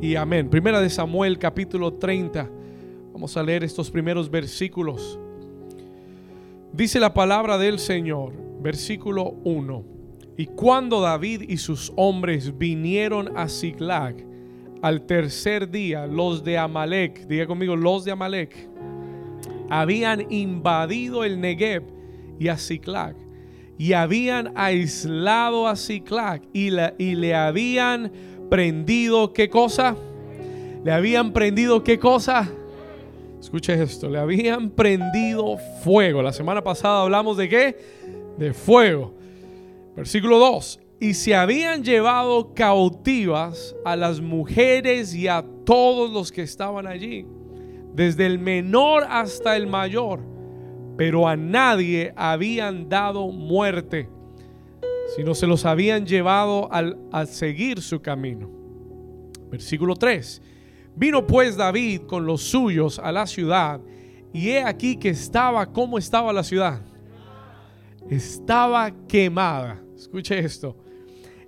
y amén. Primera de Samuel capítulo 30. Vamos a leer estos primeros versículos. Dice la palabra del Señor, versículo 1. Y cuando David y sus hombres vinieron a Ziklag al tercer día, los de Amalek, diga conmigo, los de Amalek, habían invadido el Negev y a Ziklag y habían aislado a Ziklag y, y le habían prendido qué cosa? Le habían prendido qué cosa? Escuche esto, le habían prendido fuego. La semana pasada hablamos de qué? De fuego. Versículo 2. Y se habían llevado cautivas a las mujeres y a todos los que estaban allí, desde el menor hasta el mayor, pero a nadie habían dado muerte sino se los habían llevado al, seguir su camino. Versículo 3. Vino pues David con los suyos a la ciudad, y he aquí que estaba, ¿cómo estaba la ciudad? Estaba quemada. Escuche esto.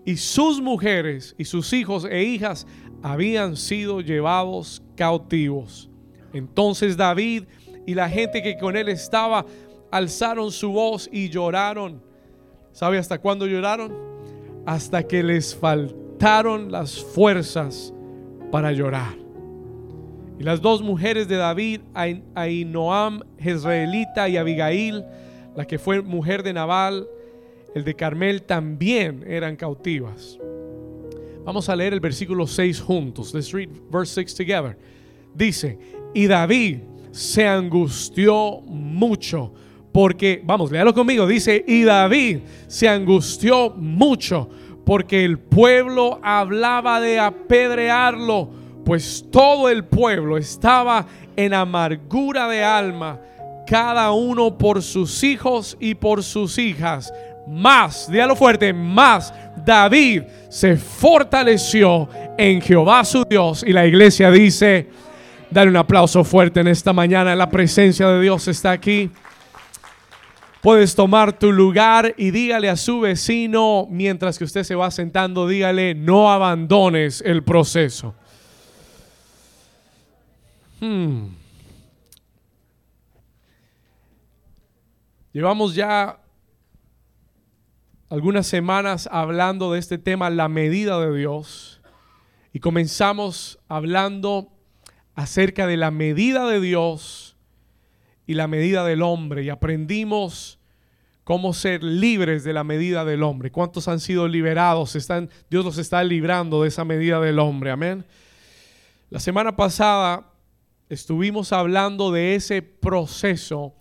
Y sus mujeres y sus hijos e hijas habían sido llevados cautivos. Entonces David y la gente que con él estaba alzaron su voz y lloraron ¿Sabe hasta cuándo lloraron? Hasta que les faltaron las fuerzas para llorar. Y las dos mujeres de David, Ainoam, Jezreelita y Abigail, la que fue mujer de Nabal, el de Carmel, también eran cautivas. Vamos a leer el versículo 6 juntos. Let's read verse 6 together. Dice, y David se angustió mucho porque, vamos, léalo conmigo, dice, y David se angustió mucho porque el pueblo hablaba de apedrearlo, pues todo el pueblo estaba en amargura de alma, cada uno por sus hijos y por sus hijas. Más, dígalo fuerte, más David se fortaleció en Jehová su Dios. Y la iglesia dice, dale un aplauso fuerte en esta mañana, la presencia de Dios está aquí. Puedes tomar tu lugar y dígale a su vecino, mientras que usted se va sentando, dígale, no abandones el proceso. Hmm. Llevamos ya algunas semanas hablando de este tema, la medida de Dios, y comenzamos hablando acerca de la medida de Dios y la medida del hombre y aprendimos cómo ser libres de la medida del hombre. ¿Cuántos han sido liberados? Están, Dios los está librando de esa medida del hombre. Amén. La semana pasada estuvimos hablando de ese proceso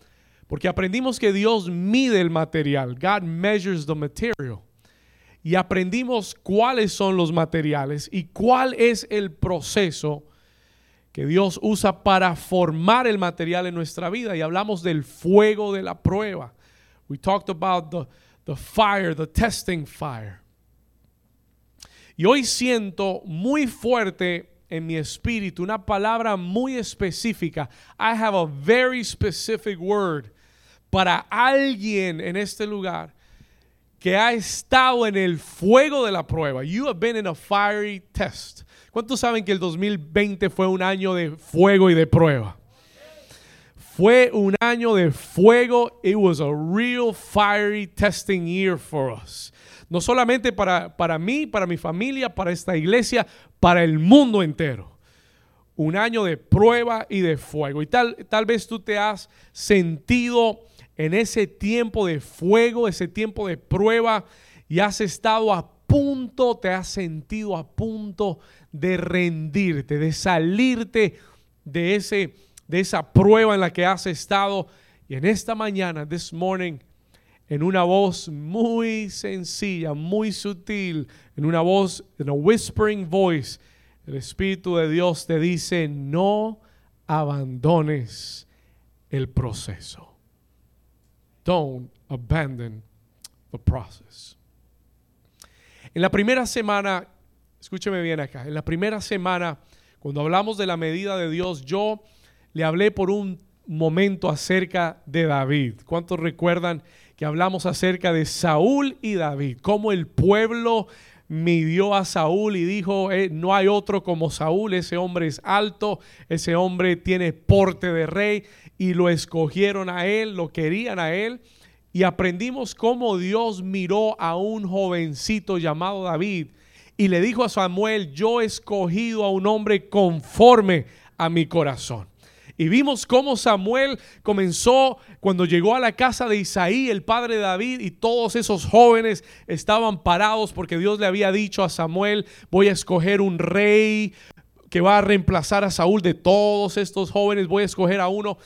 porque aprendimos que Dios mide el material. God measures the material. Y aprendimos cuáles son los materiales y cuál es el proceso que Dios usa para formar el material en nuestra vida. Y hablamos del fuego de la prueba. We talked about the, the fire, the testing fire. Y hoy siento muy fuerte en mi espíritu una palabra muy específica. I have a very specific word para alguien en este lugar que ha estado en el fuego de la prueba. You have been in a fiery test. ¿Cuántos saben que el 2020 fue un año de fuego y de prueba? Fue un año de fuego. It was a real fiery testing year for us. No solamente para, para mí, para mi familia, para esta iglesia, para el mundo entero. Un año de prueba y de fuego. Y tal, tal vez tú te has sentido en ese tiempo de fuego, ese tiempo de prueba, y has estado a punto, te has sentido a punto de rendirte, de salirte de, ese, de esa prueba en la que has estado. Y en esta mañana, this morning, en una voz muy sencilla, muy sutil, en una voz, en a whispering voice, el Espíritu de Dios te dice, no abandones el proceso. Don't abandon the process. En la primera semana escúcheme bien acá, en la primera semana, cuando hablamos de la medida de Dios, yo le hablé por un momento acerca de David. ¿Cuántos recuerdan que hablamos acerca de Saúl y David? Cómo el pueblo midió a Saúl y dijo, eh, no hay otro como Saúl, ese hombre es alto, ese hombre tiene porte de rey y lo escogieron a él, lo querían a él. Y aprendimos cómo Dios miró a un jovencito llamado David y le dijo a Samuel, yo he escogido a un hombre conforme a mi corazón. Y vimos cómo Samuel comenzó cuando llegó a la casa de Isaí, el padre de David, y todos esos jóvenes estaban parados porque Dios le había dicho a Samuel, voy a escoger un rey que va a reemplazar a Saúl de todos estos jóvenes, voy a escoger a uno.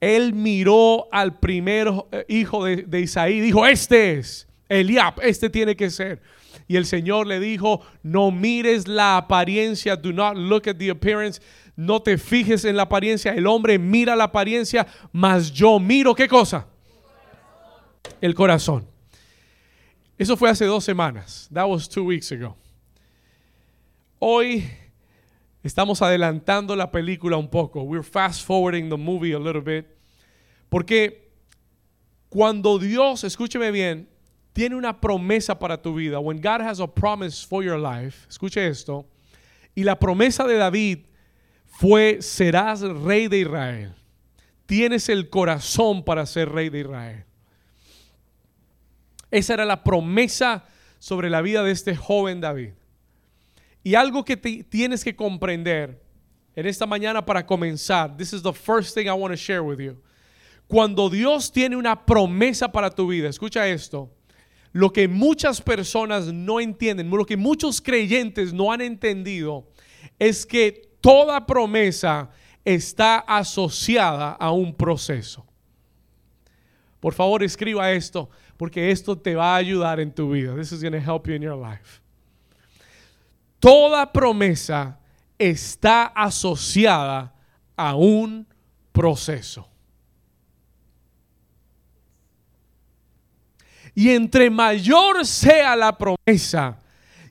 Él miró al primer eh, hijo de, de Isaí, dijo, este es Eliab, este tiene que ser. Y el Señor le dijo, no mires la apariencia, do not look at the appearance, no te fijes en la apariencia, el hombre mira la apariencia, mas yo miro qué cosa? El corazón. Eso fue hace dos semanas. That was two weeks ago. Hoy estamos adelantando la película un poco. We're fast forwarding the movie a little bit. Porque cuando Dios, escúcheme bien, tiene una promesa para tu vida, when God has a promise for your life, escuche esto, y la promesa de David fue, serás rey de Israel. Tienes el corazón para ser rey de Israel. Esa era la promesa sobre la vida de este joven David. Y algo que tienes que comprender en esta mañana para comenzar, this is the first thing I want to share with you. Cuando Dios tiene una promesa para tu vida, escucha esto, lo que muchas personas no entienden, lo que muchos creyentes no han entendido, es que toda promesa está asociada a un proceso. Por favor, escriba esto, porque esto te va a ayudar en tu vida. This is going to help you in your life. Toda promesa está asociada a un proceso. Y entre mayor sea la promesa,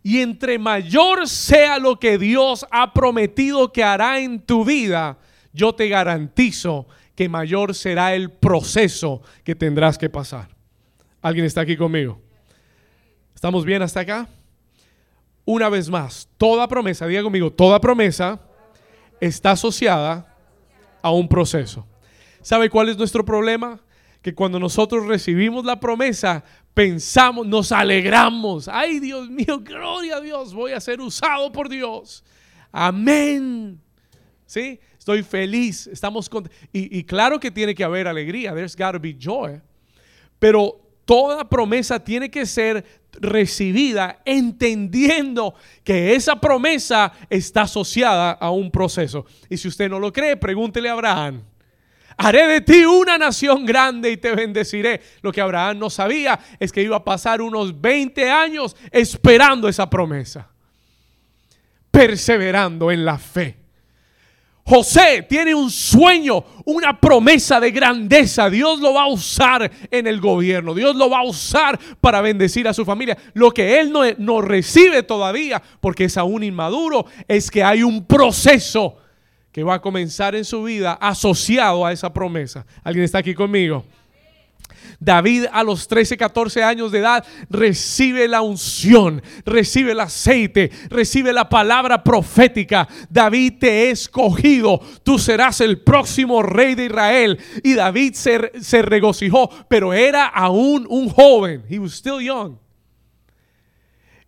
y entre mayor sea lo que Dios ha prometido que hará en tu vida, yo te garantizo que mayor será el proceso que tendrás que pasar. ¿Alguien está aquí conmigo? ¿Estamos bien hasta acá? Una vez más, toda promesa, diga conmigo, toda promesa está asociada a un proceso. ¿Sabe cuál es nuestro problema? Que cuando nosotros recibimos la promesa, pensamos, nos alegramos. Ay, Dios mío, gloria a Dios, voy a ser usado por Dios. Amén. ¿Sí? Estoy feliz, estamos y, y claro que tiene que haber alegría, there's got to be joy. Pero toda promesa tiene que ser recibida entendiendo que esa promesa está asociada a un proceso. Y si usted no lo cree, pregúntele a Abraham haré de ti una nación grande y te bendeciré. Lo que Abraham no sabía es que iba a pasar unos 20 años esperando esa promesa, perseverando en la fe. José tiene un sueño, una promesa de grandeza. Dios lo va a usar en el gobierno. Dios lo va a usar para bendecir a su familia. Lo que él no, no recibe todavía, porque es aún inmaduro, es que hay un proceso que va a comenzar en su vida asociado a esa promesa. ¿Alguien está aquí conmigo? David a los 13, 14 años de edad recibe la unción, recibe el aceite, recibe la palabra profética. David te he escogido, tú serás el próximo rey de Israel. Y David se, se regocijó, pero era aún un joven. He was still young.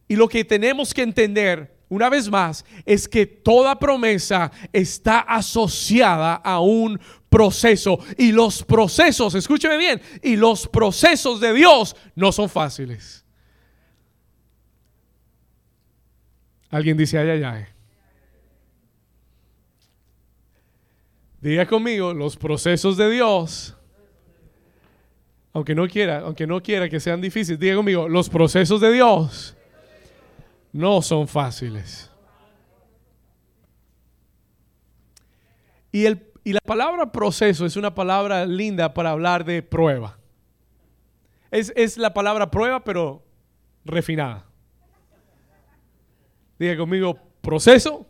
Y lo que tenemos que entender una vez más, es que toda promesa está asociada a un proceso. Y los procesos, escúcheme bien, y los procesos de Dios no son fáciles. Alguien dice, ay, ay, ay. Diga conmigo, los procesos de Dios, aunque no quiera, aunque no quiera que sean difíciles, diga conmigo, los procesos de Dios no son fáciles. Y, el, y, la palabra proceso es una palabra linda para hablar de prueba. Es, es la palabra prueba, pero refinada. Diga conmigo, proceso,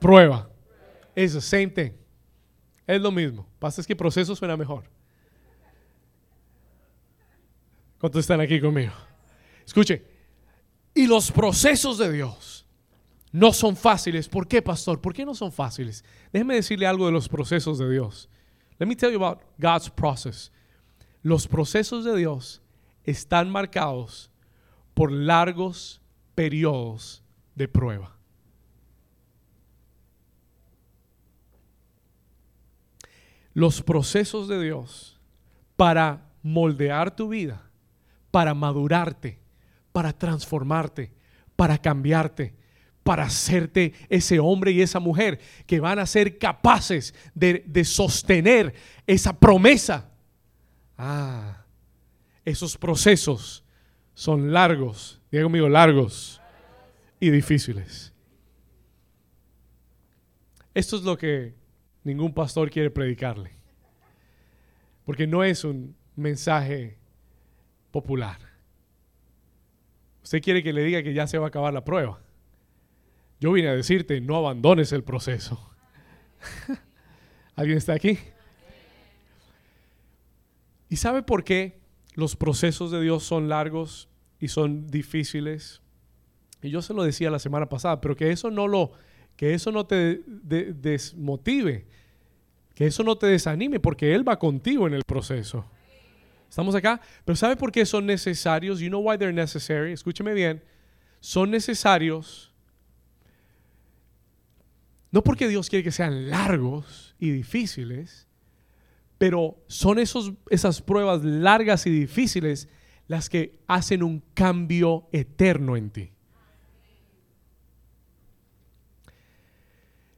prueba. Es the same thing. Es lo mismo. Pasa es que proceso suena mejor. ¿Cuántos están aquí conmigo? Escuche, Y los procesos de Dios no son fáciles. ¿Por qué, pastor? ¿Por qué no son fáciles? Déjeme decirle algo de los procesos de Dios. Let me tell you about God's process. Los procesos de Dios están marcados por largos periodos de prueba. Los procesos de Dios para moldear tu vida, para madurarte, para transformarte, para cambiarte, para hacerte ese hombre y esa mujer que van a ser capaces de, sostener esa promesa. Ah, esos procesos son largos, diga conmigo, largos y difíciles. Esto es lo que ningún pastor quiere predicarle, porque no es un mensaje popular. Usted quiere que le diga que ya se va a acabar la prueba. Yo vine a decirte, no abandones el proceso. ¿Alguien está aquí? ¿Y sabe por qué los procesos de Dios son largos y son difíciles? Y yo se lo decía la semana pasada, pero que eso no lo que eso no te desmotive, que eso no te desanime porque él va contigo en el proceso. ¿Estamos acá? Pero ¿sabe por qué son necesarios? You know why they're necessary. Escúcheme bien. Son necesarios no porque Dios quiere que sean largos y difíciles, pero son esos, esas pruebas largas y difíciles las que hacen un cambio eterno en ti.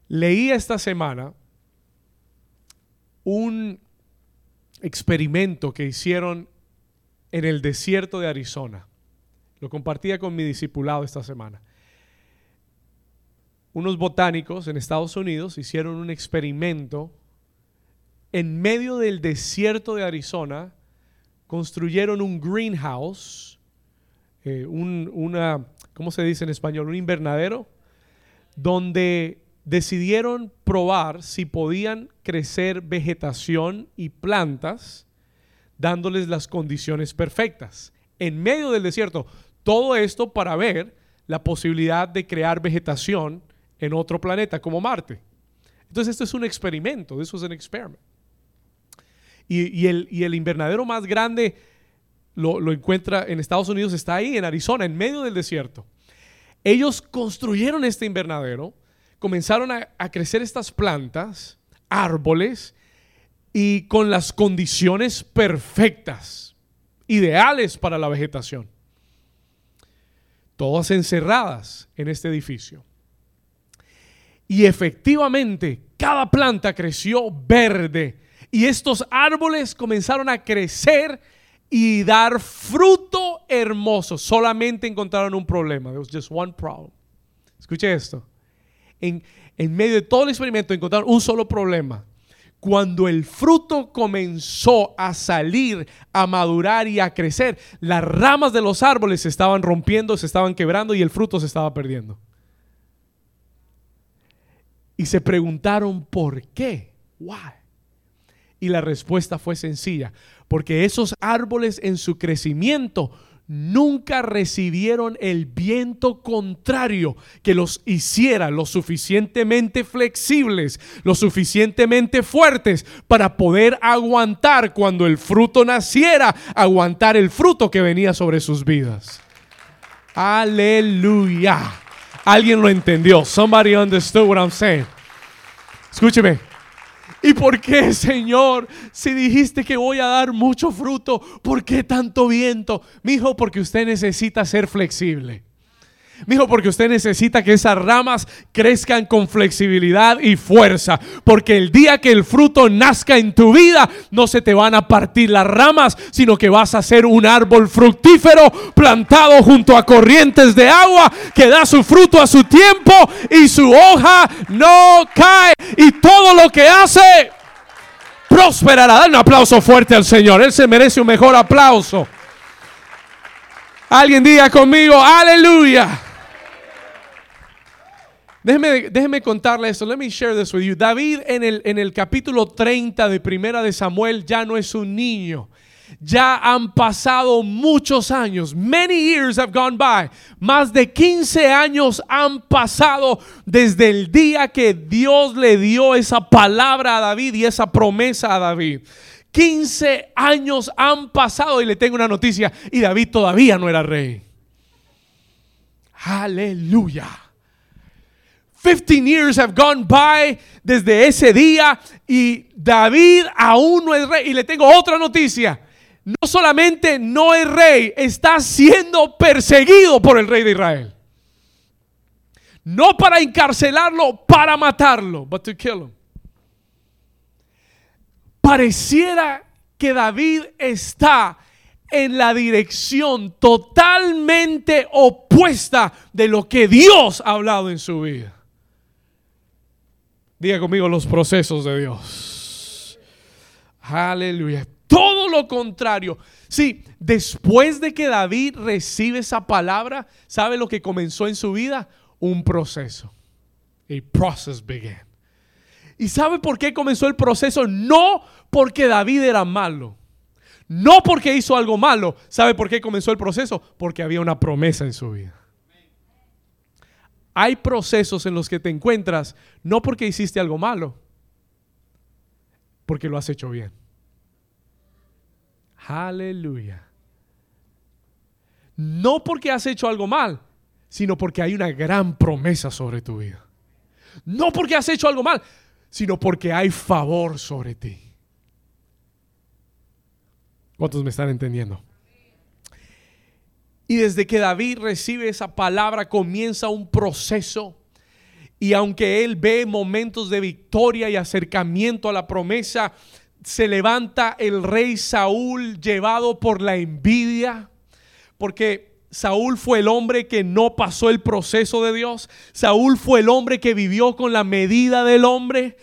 Leí esta semana un experimento que hicieron en el desierto de Arizona. Lo compartía con mi discipulado esta semana unos botánicos en Estados Unidos hicieron un experimento en medio del desierto de Arizona, construyeron un greenhouse, eh, un, una, ¿cómo se dice en español? Un invernadero, donde decidieron probar si podían crecer vegetación y plantas dándoles las condiciones perfectas. En medio del desierto, todo esto para ver la posibilidad de crear vegetación en otro planeta como Marte. Entonces esto es un experimento, eso es un experimento. Y, el, invernadero más grande lo, lo encuentra en Estados Unidos, está ahí en Arizona, en medio del desierto. Ellos construyeron este invernadero, comenzaron a, crecer estas plantas, árboles, y con las condiciones perfectas, ideales para la vegetación. Todas encerradas en este edificio. Y efectivamente, cada planta creció verde. Y estos árboles comenzaron a crecer y dar fruto hermoso. Solamente encontraron un problema. There was just one problem. Escuche esto. En, medio de todo el experimento encontraron un solo problema. Cuando el fruto comenzó a salir, a madurar y a crecer, las ramas de los árboles se estaban rompiendo, se estaban quebrando y el fruto se estaba perdiendo y se preguntaron por qué. Why? Y la respuesta fue sencilla, porque esos árboles en su crecimiento nunca recibieron el viento contrario que los hiciera lo suficientemente flexibles, lo suficientemente fuertes para poder aguantar cuando el fruto naciera, aguantar el fruto que venía sobre sus vidas. Aleluya. Alguien lo entendió. Somebody understood what I'm saying. Escúcheme. ¿Y por qué, Señor? Si dijiste que voy a dar mucho fruto, ¿por qué tanto viento? Mi hijo, porque usted necesita ser flexible. Mijo, porque usted necesita que esas ramas crezcan con flexibilidad y fuerza. Porque el día que el fruto nazca en tu vida, no se te van a partir las ramas, sino que vas a ser un árbol fructífero plantado junto a corrientes de agua que da su fruto a su tiempo y su hoja no cae. Y todo lo que hace prosperará. Dale un aplauso fuerte al Señor. Él se merece un mejor aplauso. Alguien diga conmigo, aleluya. Déjeme, contarle esto. Let me share this with you. David en el, en el capítulo 30 de Primera de Samuel ya no es un niño. Ya han pasado muchos años. Many years have gone by. Más de 15 años han pasado desde el día que Dios le dio esa palabra a David y esa promesa a David. 15 años han pasado y le tengo una noticia y David todavía no era rey. Aleluya. 15 years have gone by desde ese día y David aún no es rey. Y le tengo otra noticia. No solamente no es rey, está siendo perseguido por el rey de Israel. No para encarcelarlo, para matarlo, but to kill him. Pareciera que David está en la dirección totalmente opuesta de lo que Dios ha hablado en su vida. Diga conmigo los procesos de Dios. Aleluya. Todo lo contrario. Sí, después de que David recibe esa palabra, ¿sabe lo que comenzó en su vida? Un proceso. A process began. ¿Y sabe por qué comenzó el proceso? No porque David era malo. No porque hizo algo malo. ¿Sabe por qué comenzó el proceso? Porque había una promesa en su vida. Hay procesos en los que te encuentras no porque hiciste algo malo, porque lo has hecho bien. Aleluya. No porque has hecho algo mal, sino porque hay una gran promesa sobre tu vida. No porque has hecho algo mal, sino porque hay favor sobre ti. ¿Cuántos me están entendiendo? Y desde que David recibe esa palabra comienza un proceso. Y aunque él ve momentos de victoria y acercamiento a la promesa, se levanta el rey Saúl llevado por la envidia. Porque Saúl fue el hombre que no pasó el proceso de Dios. Saúl fue el hombre que vivió con la medida del hombre.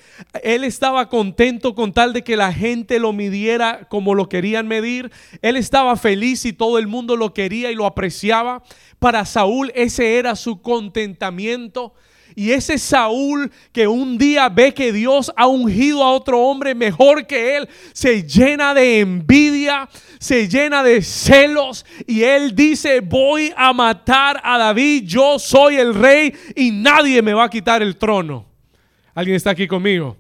Él estaba contento con tal de que la gente lo midiera como lo querían medir. Él estaba feliz y todo el mundo lo quería y lo apreciaba. Para Saúl ese era su contentamiento. Y ese Saúl que un día ve que Dios ha ungido a otro hombre mejor que él, se llena de envidia, se llena de celos y él dice, voy a matar a David, yo soy el rey y nadie me va a quitar el trono. ¿Alguien está aquí conmigo?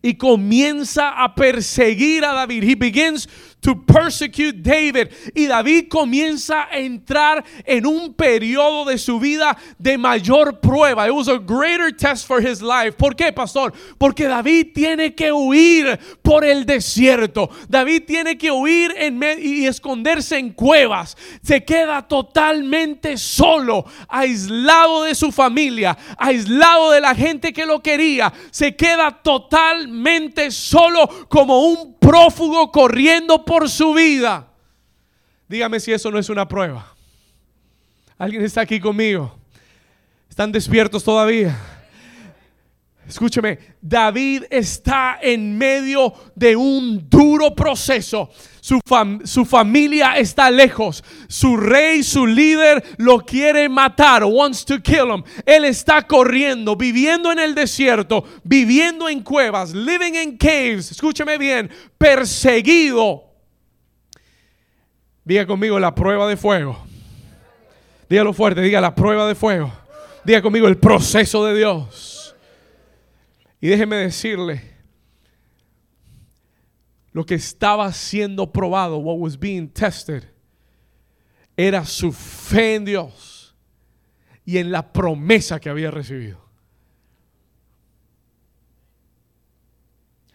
Y comienza a perseguir a David. He begins to persecute David. Y David comienza a entrar en un periodo de su vida de mayor prueba. It was a greater test for his life. ¿Por qué, pastor? Porque David tiene que huir por el desierto. David tiene que huir y esconderse en cuevas. Se queda totalmente solo, aislado de su familia, aislado de la gente que lo quería. Se queda totalmente solo como un prófugo corriendo por su vida. Dígame si eso no es una prueba. ¿Alguien está aquí conmigo? ¿Están despiertos todavía? Escúcheme, David está en medio de un duro proceso. Su, su, familia está lejos. Su rey, su líder, lo quiere matar. Wants to kill him. Él está corriendo, viviendo en el desierto, viviendo en cuevas, living in caves. Escúcheme bien, perseguido Diga conmigo la prueba de fuego. Dígalo fuerte, diga la prueba de fuego. Diga conmigo el proceso de Dios. Y déjeme decirle, lo que estaba siendo probado, what was being tested, era su fe en Dios y en la promesa que había recibido.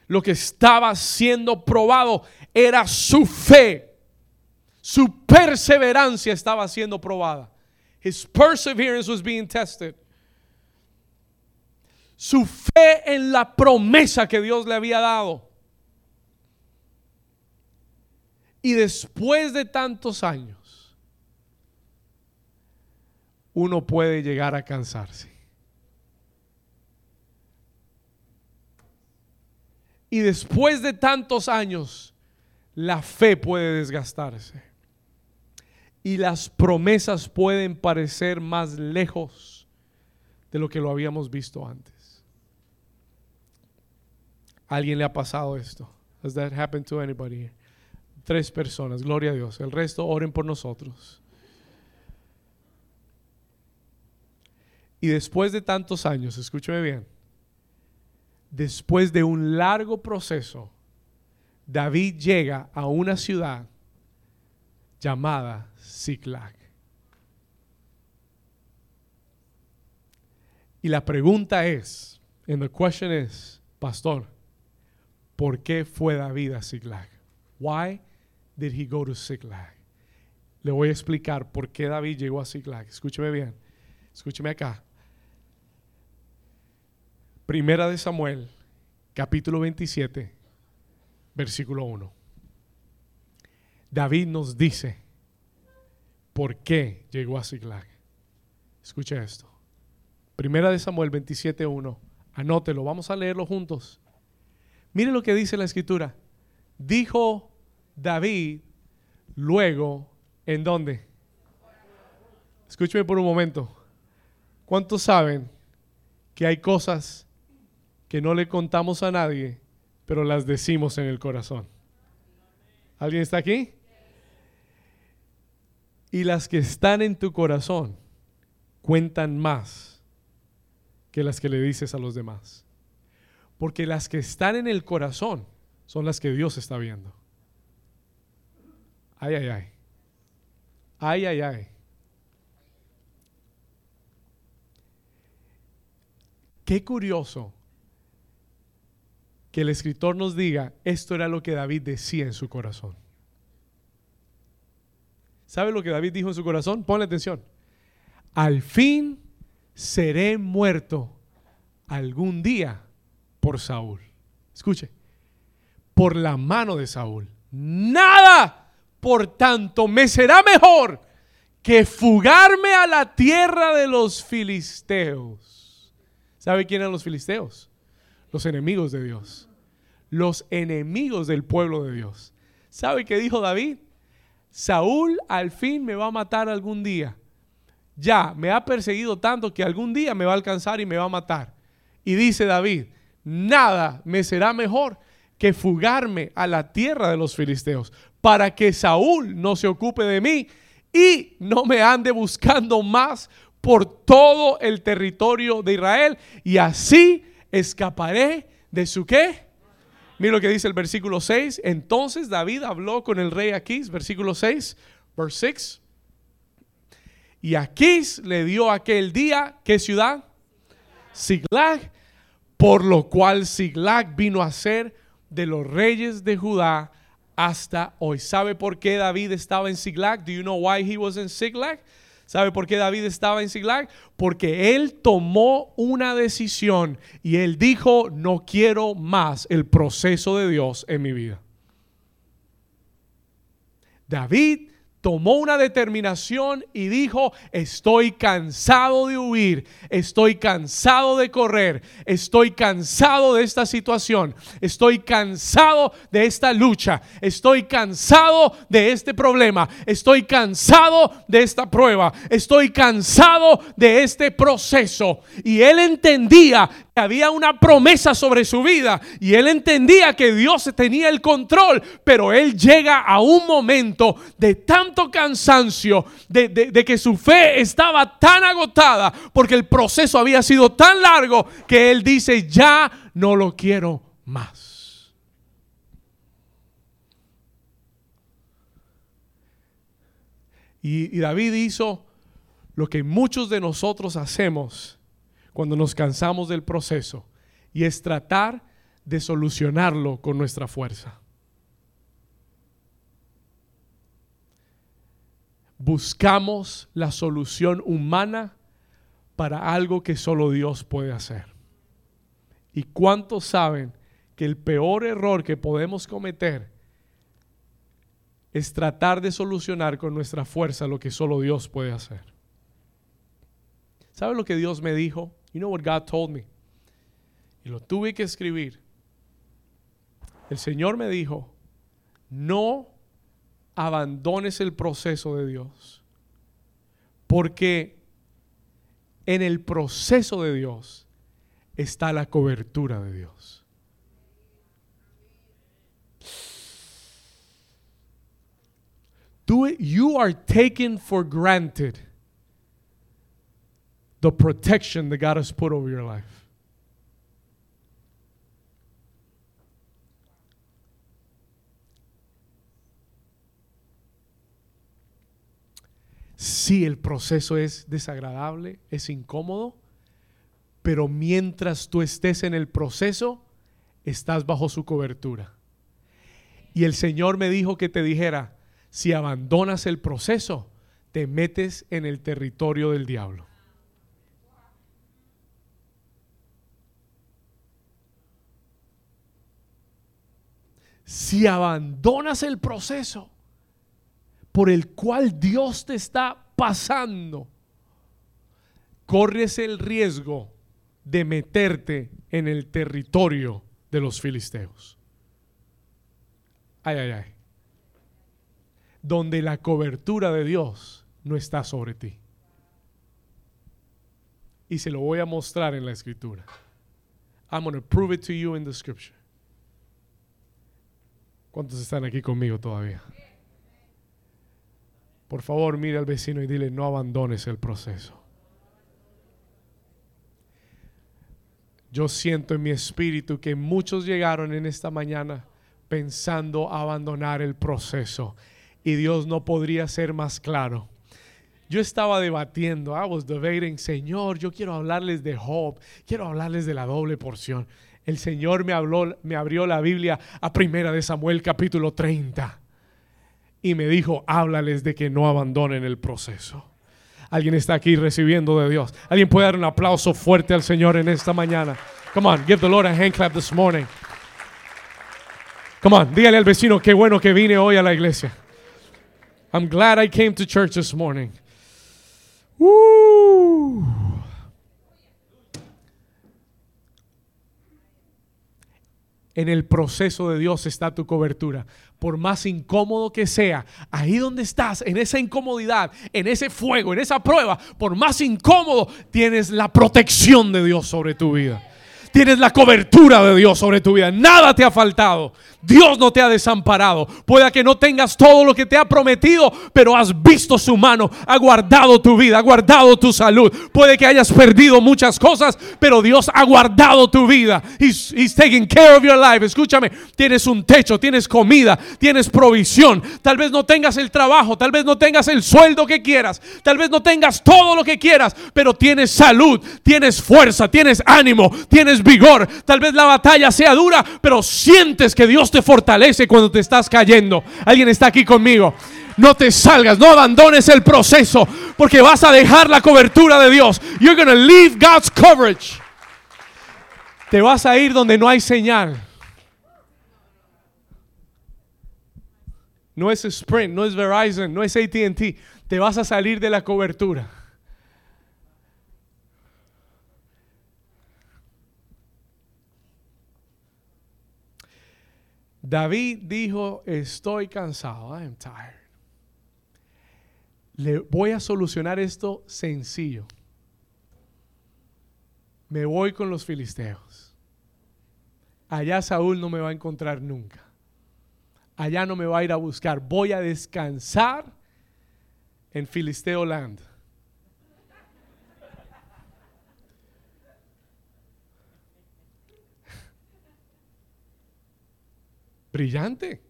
Lo que estaba siendo probado era su fe su perseverancia estaba siendo probada. His perseverance was being tested. Su fe en la promesa que Dios le había dado. Y después de tantos años, uno puede llegar a cansarse. Y después de tantos años, la fe puede desgastarse y las promesas pueden parecer más lejos de lo que lo habíamos visto antes. ¿Alguien le ha pasado esto? Has that happened to anybody? Tres personas, gloria a Dios. El resto oren por nosotros. Y después de tantos años, escúcheme bien, después de un largo proceso, David llega a una ciudad llamada Ziklag. Y la pregunta es, and the question is, pastor, ¿por qué fue David a Ziklag? Why did he go to Ziklag? Le voy a explicar por qué David llegó a Ziklag. Escúcheme bien. Escúcheme acá. Primera de Samuel, capítulo 27, versículo 1. David nos dice por qué llegó a Ziklag. Escuche esto. Primera de Samuel 27, 1. Anótelo, vamos a leerlo juntos. Mire lo que dice la escritura. Dijo David luego, ¿en dónde? Escúcheme por un momento. ¿Cuántos saben que hay cosas que no le contamos a nadie, pero las decimos en el corazón. ¿Alguien está aquí? Y las que están en tu corazón cuentan más que las que le dices a los demás. Porque las que están en el corazón son las que Dios está viendo. Ay, ay, ay. Ay, ay, ay. Qué curioso que el escritor nos diga, esto era lo que David decía en su corazón. ¿Sabe lo que David dijo en su corazón? Ponle atención. Al fin seré muerto algún día por Saúl. Escuche, por la mano de Saúl. Nada, por tanto, me será mejor que fugarme a la tierra de los filisteos. ¿Sabe quién eran los filisteos? los enemigos de Dios, los enemigos del pueblo de Dios. ¿Sabe qué dijo David? Saúl al fin me va a matar algún día. Ya, me ha perseguido tanto que algún día me va a alcanzar y me va a matar. Y dice David, nada me será mejor que fugarme a la tierra de los filisteos para que Saúl no se ocupe de mí y no me ande buscando más por todo el territorio de Israel y así escaparé de su qué. Mira lo que dice el versículo 6. Entonces David habló con el rey Aquís, versículo 6, verse 6. Y Aquís le dio aquel día, ¿qué ciudad? Siglag, por lo cual Siglag vino a ser de los reyes de Judá hasta hoy. ¿Sabe por qué David estaba en Siglag? Do you know why he was in Siglag? ¿Sabe por qué David estaba en Siglag? Porque él tomó una decisión y él dijo, no quiero más el proceso de Dios en mi vida. David tomó una determinación y dijo, estoy cansado de huir, estoy cansado de correr, estoy cansado de esta situación, estoy cansado de esta lucha, estoy cansado de este problema, estoy cansado de esta prueba, estoy cansado de este proceso. Y él entendía había una promesa sobre su vida y él entendía que Dios tenía el control, pero él llega a un momento de tanto cansancio, de, de, que su fe estaba tan agotada porque el proceso había sido tan largo que él dice, ya no lo quiero más. Y, y David hizo lo que muchos de nosotros hacemos cuando nos cansamos del proceso y es tratar de solucionarlo con nuestra fuerza. Buscamos la solución humana para algo que solo Dios puede hacer. ¿Y cuántos saben que el peor error que podemos cometer es tratar de solucionar con nuestra fuerza lo que solo Dios puede hacer? ¿Sabe lo que Dios me dijo? You know what God told me? Y lo tuve que escribir. El Señor me dijo, no abandones el proceso de Dios. Porque en el proceso de Dios está la cobertura de Dios. Tú, you are taking for granted the protection that God has put over your life. Sí, el proceso es desagradable, es incómodo, pero mientras tú estés en el proceso, estás bajo su cobertura. Y el Señor me dijo que te dijera, si abandonas el proceso, te metes en el territorio del diablo. Si abandonas el proceso por el cual Dios te está pasando, corres el riesgo de meterte en el territorio de los filisteos. Ay, ay, ay. Donde la cobertura de Dios no está sobre ti. Y se lo voy a mostrar en la escritura. I'm going to prove it to you in the scripture. ¿Cuántos están aquí conmigo todavía? Por favor, mire al vecino y dile, no abandones el proceso. Yo siento en mi espíritu que muchos llegaron en esta mañana pensando abandonar el proceso y Dios no podría ser más claro. Yo estaba debatiendo, I was debating, Señor, yo quiero hablarles de Job, quiero hablarles de la doble porción. El Señor me habló, me abrió la Biblia a Primera de Samuel capítulo 30 y me dijo, háblales de que no abandonen el proceso. Alguien está aquí recibiendo de Dios. Alguien puede dar un aplauso fuerte al Señor en esta mañana. Come on, give the Lord a hand clap this morning. Come on, dígale al vecino qué bueno que vine hoy a la iglesia. I'm glad I came to church this morning. Woo. En el proceso de Dios está tu cobertura. Por más incómodo que sea, ahí donde estás, en esa incomodidad, en ese fuego, en esa prueba, por más incómodo, tienes la protección de Dios sobre tu vida. Tienes la cobertura de Dios sobre tu vida. Nada te ha faltado. Dios no te ha desamparado. Pueda que no tengas todo lo que te ha prometido, pero has visto su mano, ha guardado tu vida, ha guardado tu salud. Puede que hayas perdido muchas cosas, pero Dios ha guardado tu vida. He's, he's taking care of your life. Escúchame, tienes un techo, tienes comida, tienes provisión. Tal vez no tengas el trabajo, tal vez no tengas el sueldo que quieras, tal vez no tengas todo lo que quieras, pero tienes salud, tienes fuerza, tienes ánimo, tienes vigor. Tal vez la batalla sea dura, pero sientes que Dios te fortalece cuando te estás cayendo. Alguien está aquí conmigo. No te salgas, no abandones el proceso, porque vas a dejar la cobertura de Dios. You're going to leave God's coverage. Te vas a ir donde no hay señal. No es Sprint, no es Verizon, no es ATT. Te vas a salir de la cobertura. David dijo, estoy cansado, I am tired. Le voy a solucionar esto sencillo. Me voy con los filisteos. Allá Saúl no me va a encontrar nunca. Allá no me va a ir a buscar. Voy a descansar en Filisteo Land. Brillante.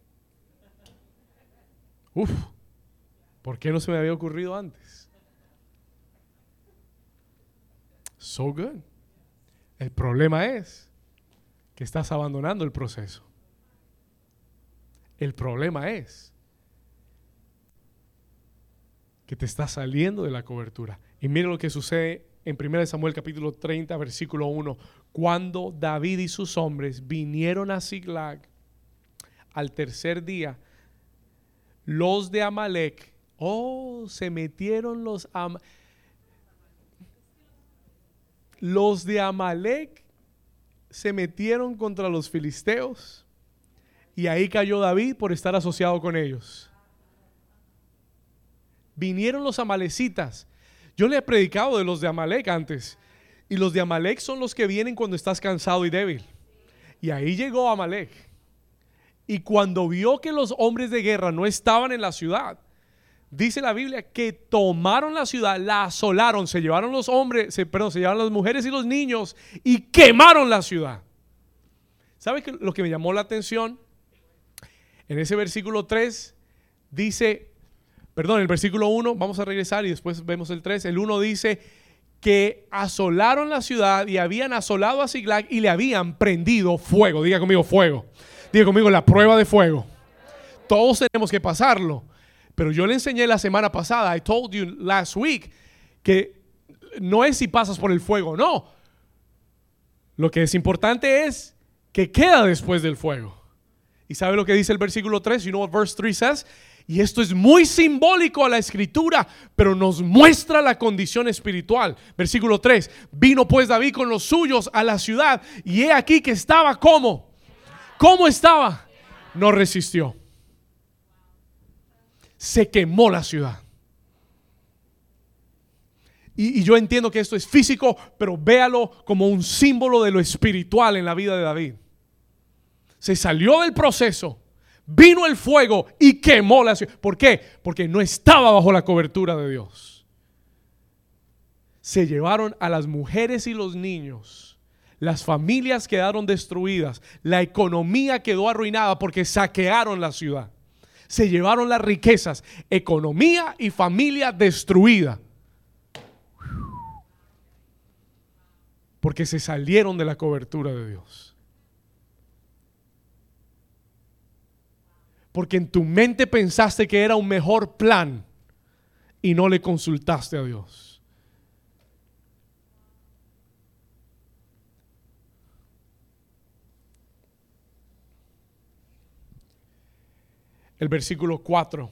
Uf, ¿por qué no se me había ocurrido antes? So good. El problema es que estás abandonando el proceso. El problema es que te estás saliendo de la cobertura. Y mira lo que sucede en 1 Samuel capítulo 30, versículo 1. Cuando David y sus hombres vinieron a Siglag, al tercer día, los de Amalek, oh, se metieron los los de Amalek se metieron contra los filisteos y ahí cayó David por estar asociado con ellos. Vinieron los amalecitas. Yo le he predicado de los de Amalek antes. Y los de Amalek son los que vienen cuando estás cansado y débil. Y ahí llegó Amalek. Y cuando vio que los hombres de guerra no estaban en la ciudad, Dice la Biblia que tomaron la ciudad, la asolaron, se llevaron los hombres, se, perdón, se llevaron las mujeres y los niños y quemaron la ciudad. ¿Sabes lo que me llamó la atención? En ese versículo 3 dice, perdón, el versículo 1, vamos a regresar y después vemos el 3. El 1 dice que asolaron la ciudad y habían asolado a Siglag y le habían prendido fuego. Diga conmigo fuego. Diga conmigo la prueba de fuego. Todos tenemos que pasarlo. Pero yo le enseñé la semana pasada, I told you last week, que no es si pasas por el fuego, no. Lo que es importante es que queda después del fuego. ¿Y sabe lo que dice el versículo 3? You know what verse 3 says? Y esto es muy simbólico a la escritura, pero nos muestra la condición espiritual. Versículo 3. Vino pues David con los suyos a la ciudad y he aquí que estaba como. ¿Cómo estaba? No resistió. Se quemó la ciudad. Y, yo entiendo que esto es físico, pero véalo como un símbolo de lo espiritual en la vida de David se salió del proceso, vino el fuego y quemó la ciudad. ¿Por qué? Porque no estaba bajo la cobertura de Dios. Se llevaron a las mujeres y los niños. Las familias quedaron destruidas. La economía quedó arruinada porque saquearon la ciudad. Se llevaron las riquezas. Economía y familia destruida. Porque se salieron de la cobertura de Dios. porque en tu mente pensaste que era un mejor plan y no le consultaste a Dios. El versículo 4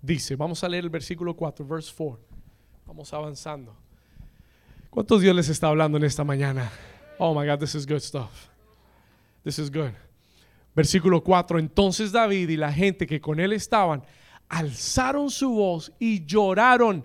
dice, vamos a leer el versículo 4, verse 4. Vamos avanzando. ¿Cuántos Dios les está hablando en esta mañana? Oh my God, this is good stuff. This is good. Versículo 4, entonces David y la gente que con él estaban alzaron su voz y lloraron.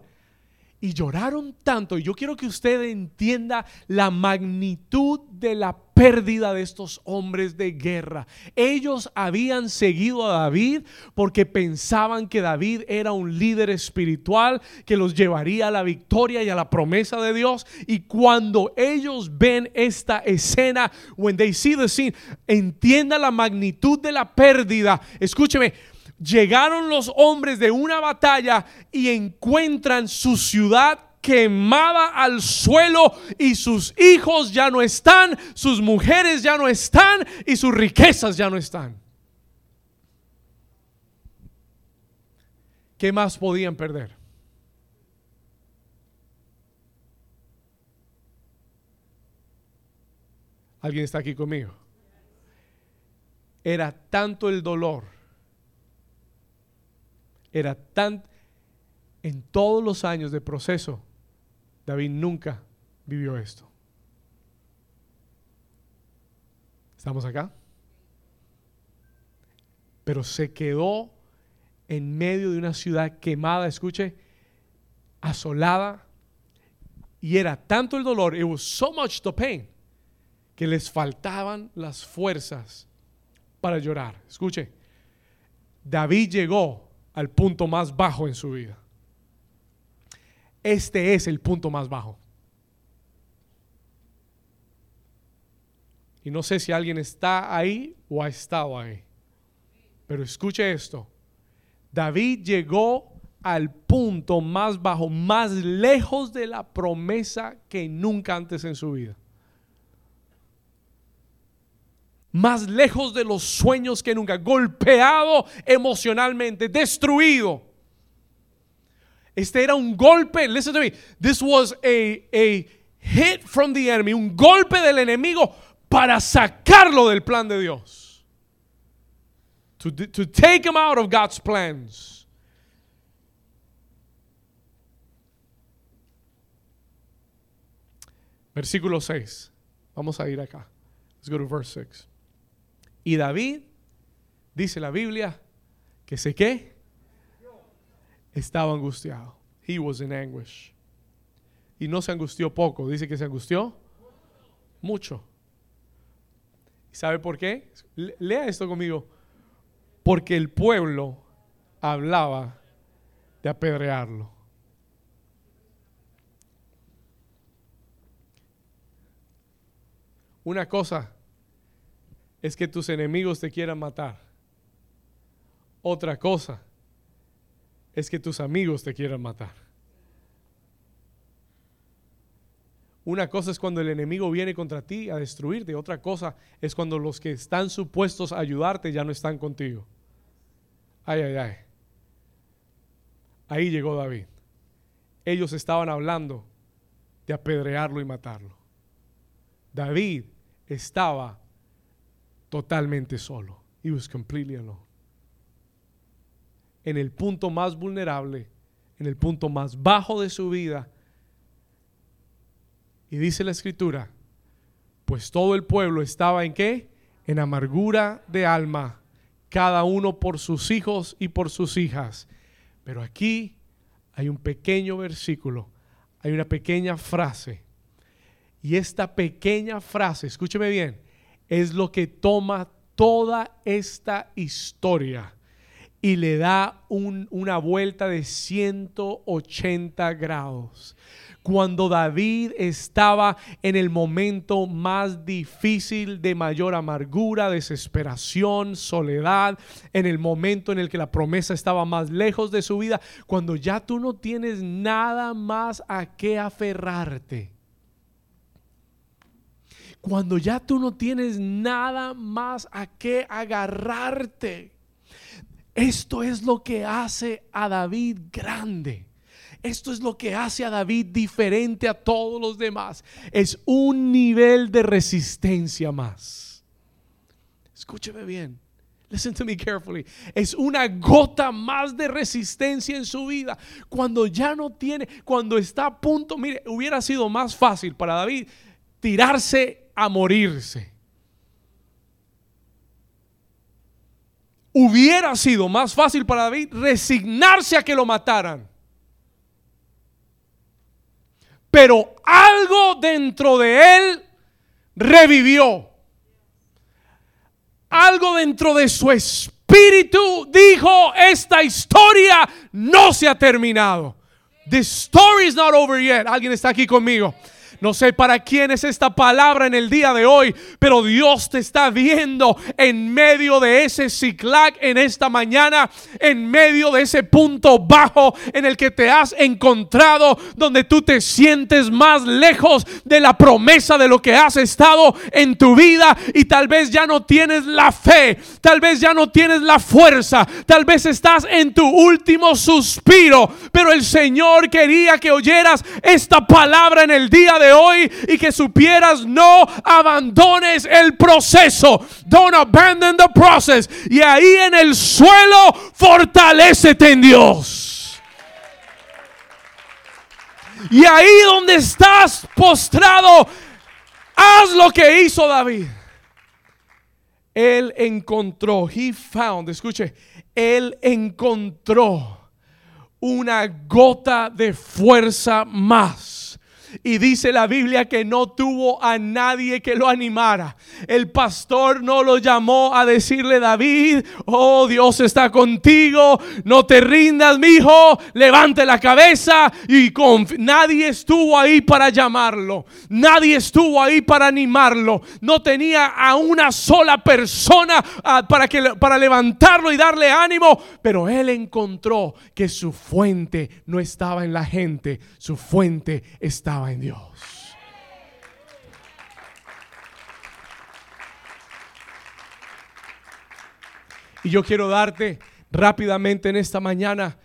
Y lloraron tanto. Y yo quiero que usted entienda la magnitud de la pérdida de estos hombres de guerra. Ellos habían seguido a David porque pensaban que David era un líder espiritual que los llevaría a la victoria y a la promesa de Dios. Y cuando ellos ven esta escena, when they see the scene, entienda la magnitud de la pérdida. Escúcheme, llegaron los hombres de una batalla y encuentran su ciudad quemada al suelo y sus hijos ya no están, sus mujeres ya no están y sus riquezas ya no están. ¿Qué más podían perder? ¿Alguien está aquí conmigo? Era tanto el dolor, era tan en todos los años de proceso David nunca vivió esto. ¿Estamos acá? Pero se quedó en medio de una ciudad quemada, escuche, asolada. Y era tanto el dolor, it was so much the pain, que les faltaban las fuerzas para llorar. Escuche, David llegó al punto más bajo en su vida. Este es el punto más bajo. Y no sé si alguien está ahí o ha estado ahí. Pero escuche esto. David llegó al punto más bajo, más lejos de la promesa que nunca antes en su vida. Más lejos de los sueños que nunca. Golpeado emocionalmente, destruido. Este era un golpe. Listen to me. This was a, a hit from the enemy. Un golpe del enemigo para sacarlo del plan de Dios. To, to take him out of God's plans. Versículo 6. Vamos a ir acá. Let's go to verse 6. Y David, dice la Biblia, que se qué? Estaba angustiado. He was in anguish. Y no se angustió poco, dice que se angustió mucho. ¿Sabe por qué? Lea esto conmigo. Porque el pueblo hablaba de apedrearlo. Una cosa es que tus enemigos te quieran matar. Otra cosa es que tus amigos te quieran matar. Una cosa es cuando el enemigo viene contra ti a destruirte, otra cosa es cuando los que están supuestos a ayudarte ya no están contigo. Ay, ay, ay. Ahí llegó David. Ellos estaban hablando de apedrearlo y matarlo. David estaba totalmente solo. He was completely alone. En el punto más vulnerable, en el punto más bajo de su vida. Y dice la escritura, pues todo el pueblo estaba en qué? En amargura de alma, cada uno por sus hijos y por sus hijas. Pero aquí hay un pequeño versículo, hay una pequeña frase y esta pequeña frase, escúcheme bien, es lo que toma toda esta historia y le da una vuelta de 180 grados cuando David estaba en el momento más difícil de mayor amargura, desesperación, soledad, en el momento en el que la promesa estaba más lejos de su vida, cuando ya tú no tienes nada más a qué aferrarte cuando ya tú no tienes nada más a qué agarrarte. Esto es lo que hace a David grande. Esto es lo que hace a David diferente a todos los demás. Es un nivel de resistencia más. Escúcheme bien. Listen to me carefully. Es una gota más de resistencia en su vida. Cuando ya no tiene, cuando está a punto, mire, hubiera sido más fácil para David tirarse a morirse. Hubiera sido más fácil para David resignarse a que lo mataran. Pero algo dentro de él revivió. Algo dentro de su espíritu dijo, esta historia no se ha terminado. The story is not over yet. Alguien está aquí conmigo. No sé para quién es esta palabra en el día de hoy, pero Dios te está viendo en medio de ese ciclac en esta mañana, en medio de ese punto bajo en el que te has encontrado, donde tú te sientes más lejos de la promesa de lo que has estado en tu vida y tal vez ya no tienes la fe, tal vez ya no tienes la fuerza, tal vez estás en tu último suspiro, pero el Señor quería que oyeras esta palabra en el día de hoy y que supieras no abandones el proceso. Don't abandon the process. Y ahí en el suelo fortalecete en Dios. Y ahí donde estás postrado, haz lo que hizo David. Él encontró, he found, escuche, él encontró una gota de fuerza más y dice la Biblia que no tuvo a nadie que lo animara. El pastor no lo llamó a decirle, David, oh Dios está contigo, no te rindas, mi hijo, levante la cabeza. Y nadie estuvo ahí para llamarlo, nadie estuvo ahí para animarlo. No tenía a una sola persona ah, para, que, para levantarlo y darle ánimo, pero él encontró que su fuente no estaba en la gente, su fuente estaba en Dios. Y yo quiero darte rápidamente en esta mañana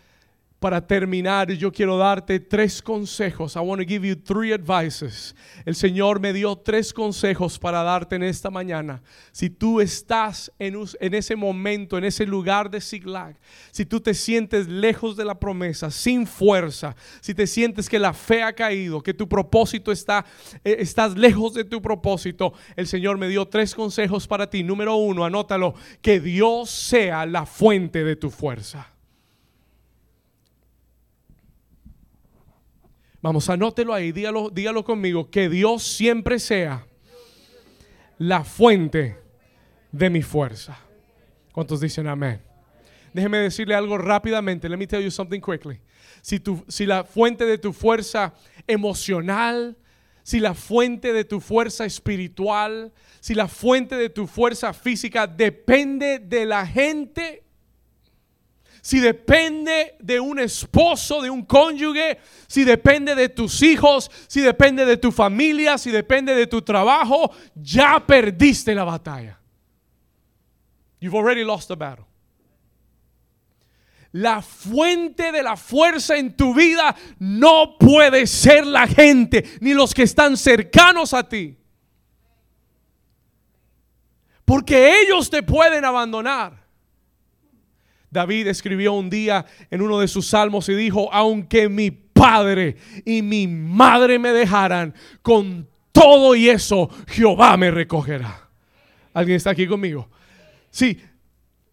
para terminar, yo quiero darte tres consejos. I want to give you three advices. El Señor me dio tres consejos para darte en esta mañana. Si tú estás en, ese momento, en ese lugar de Siglag, si tú te sientes lejos de la promesa, sin fuerza, si te sientes que la fe ha caído, que tu propósito está, eh, estás lejos de tu propósito, el Señor me dio tres consejos para ti. Número uno, anótalo, que Dios sea la fuente de tu fuerza. Vamos, anótelo ahí, dígalo, dígalo conmigo, que Dios siempre sea la fuente de mi fuerza. ¿Cuántos dicen amén? Déjeme decirle algo rápidamente. Let me tell you something quickly. si, tu, si la fuente de tu fuerza emocional, si la fuente de tu fuerza espiritual, si la fuente de tu fuerza física depende de la gente, si depende de un esposo, de un cónyuge, si depende de tus hijos, si depende de tu familia, si depende de tu trabajo, ya perdiste la batalla. You've already lost the battle. La fuente de la fuerza en tu vida no puede ser la gente ni los que están cercanos a ti. Porque ellos te pueden abandonar. David escribió un día en uno de sus salmos y dijo, aunque mi padre y mi madre me dejaran, con todo y eso Jehová me recogerá. ¿Alguien está aquí conmigo? Sí,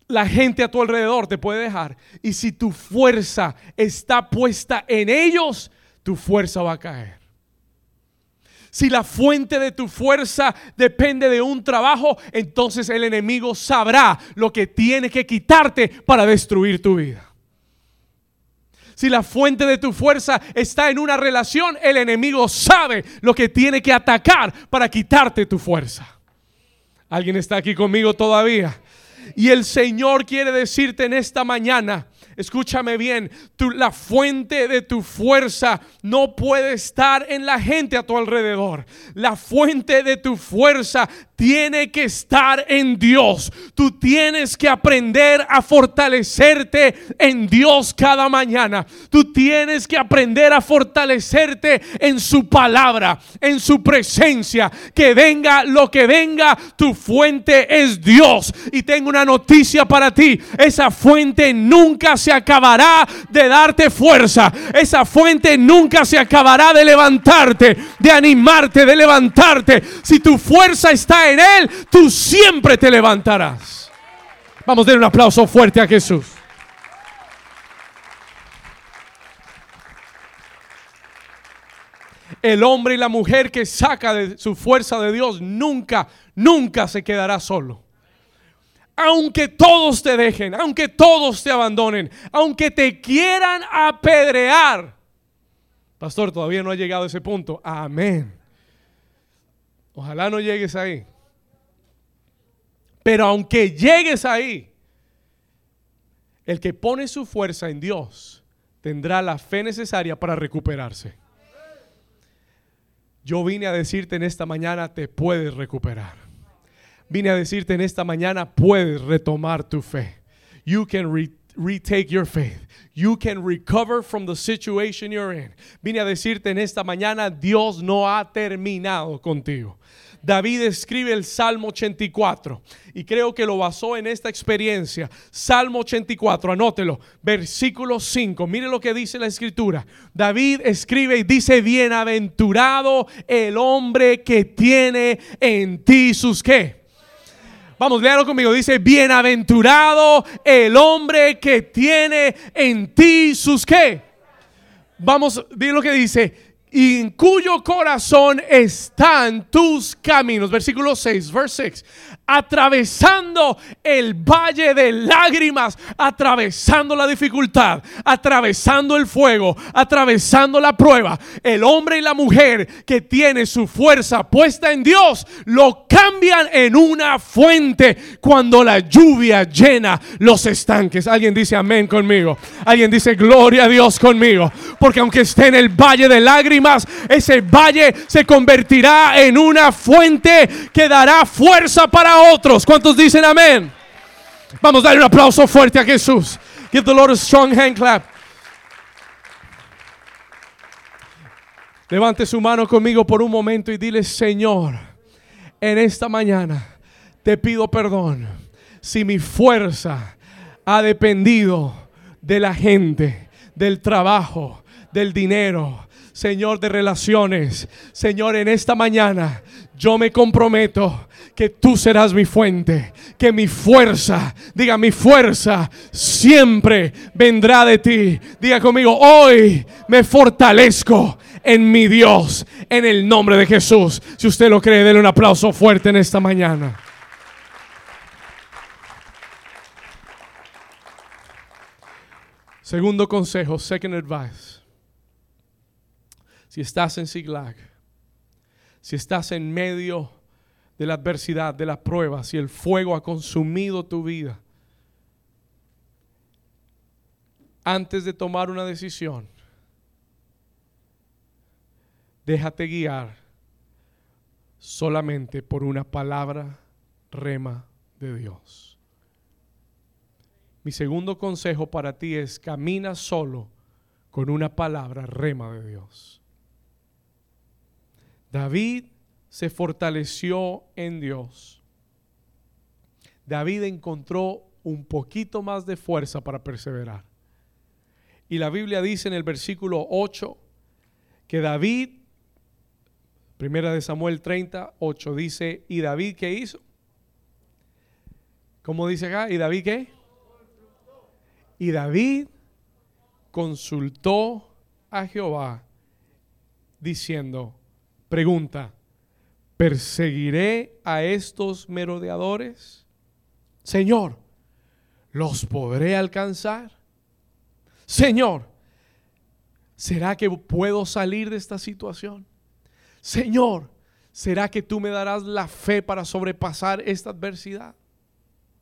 la gente a tu alrededor te puede dejar. Y si tu fuerza está puesta en ellos, tu fuerza va a caer. Si la fuente de tu fuerza depende de un trabajo, entonces el enemigo sabrá lo que tiene que quitarte para destruir tu vida. Si la fuente de tu fuerza está en una relación, el enemigo sabe lo que tiene que atacar para quitarte tu fuerza. ¿Alguien está aquí conmigo todavía? Y el Señor quiere decirte en esta mañana, escúchame bien, la fuente de tu fuerza no puede estar en la gente a tu alrededor. La fuente de tu fuerza tiene que estar en Dios. Tú tienes que aprender a fortalecerte en Dios cada mañana. Tú tienes que aprender a fortalecerte en su palabra, en su presencia. Que venga lo que venga, tu fuente es Dios. Y tengo una noticia para ti. Esa fuente nunca se acabará de darte fuerza. Esa fuente nunca se acabará de levantarte, de animarte, de levantarte. Si tu fuerza está en Él, tú siempre te levantarás. Vamos a dar un aplauso fuerte a Jesús. El hombre y la mujer que saca de su fuerza de Dios nunca, nunca se quedará solo. Aunque todos te dejen, aunque todos te abandonen, aunque te quieran apedrear. Pastor, todavía no ha llegado a ese punto. Amén. Ojalá no llegues ahí. Pero aunque llegues ahí, el que pone su fuerza en Dios tendrá la fe necesaria para recuperarse. Yo vine a decirte en esta mañana, te puedes recuperar. Vine a decirte en esta mañana, puedes retomar tu fe. You can retake your faith. You can recover from the situation you're in. Vine a decirte en esta mañana, Dios no ha terminado contigo. David escribe el Salmo 84 y creo que lo basó en esta experiencia. Salmo 84, anótelo, versículo 5. Mire lo que dice la escritura. David escribe y dice, bienaventurado el hombre que tiene en ti sus qué. Vamos, léalo conmigo. Dice, bienaventurado el hombre que tiene en ti sus qué. Vamos, di lo que dice y en cuyo corazón están tus caminos. Versículo 6, verse 6 atravesando el valle de lágrimas, atravesando la dificultad, atravesando el fuego, atravesando la prueba. El hombre y la mujer que tiene su fuerza puesta en Dios, lo cambian en una fuente cuando la lluvia llena los estanques. Alguien dice amén conmigo. Alguien dice gloria a Dios conmigo. Porque aunque esté en el valle de lágrimas, ese valle se convertirá en una fuente que dará fuerza para otros. ¿Cuántos dicen amén? Vamos a darle un aplauso fuerte a Jesús. Give the Lord a strong hand clap. Levante su mano conmigo por un momento y dile, Señor, en esta mañana te pido perdón si mi fuerza ha dependido de la gente, del trabajo, del dinero, Señor de relaciones. Señor, en esta mañana yo me comprometo que tú serás mi fuente, que mi fuerza, diga mi fuerza, siempre vendrá de ti. Diga conmigo, hoy me fortalezco en mi Dios, en el nombre de Jesús. Si usted lo cree, denle un aplauso fuerte en esta mañana. Segundo consejo, second advice. Si estás en Siglag, si estás en medio de la adversidad, de la prueba, si el fuego ha consumido tu vida, antes de tomar una decisión, déjate guiar solamente por una palabra rema de Dios. Mi segundo consejo para ti es camina solo con una palabra rema de Dios. David se fortaleció en Dios. David encontró un poquito más de fuerza para perseverar. Y la Biblia dice en el versículo 8 que David, primera de Samuel 38, dice, ¿y David qué hizo? ¿Cómo dice acá? ¿Y David qué? Y David consultó a Jehová diciendo, pregunta, ¿perseguiré a estos merodeadores? Señor, ¿los podré alcanzar? Señor, ¿será que puedo salir de esta situación? Señor, ¿será que tú me darás la fe para sobrepasar esta adversidad?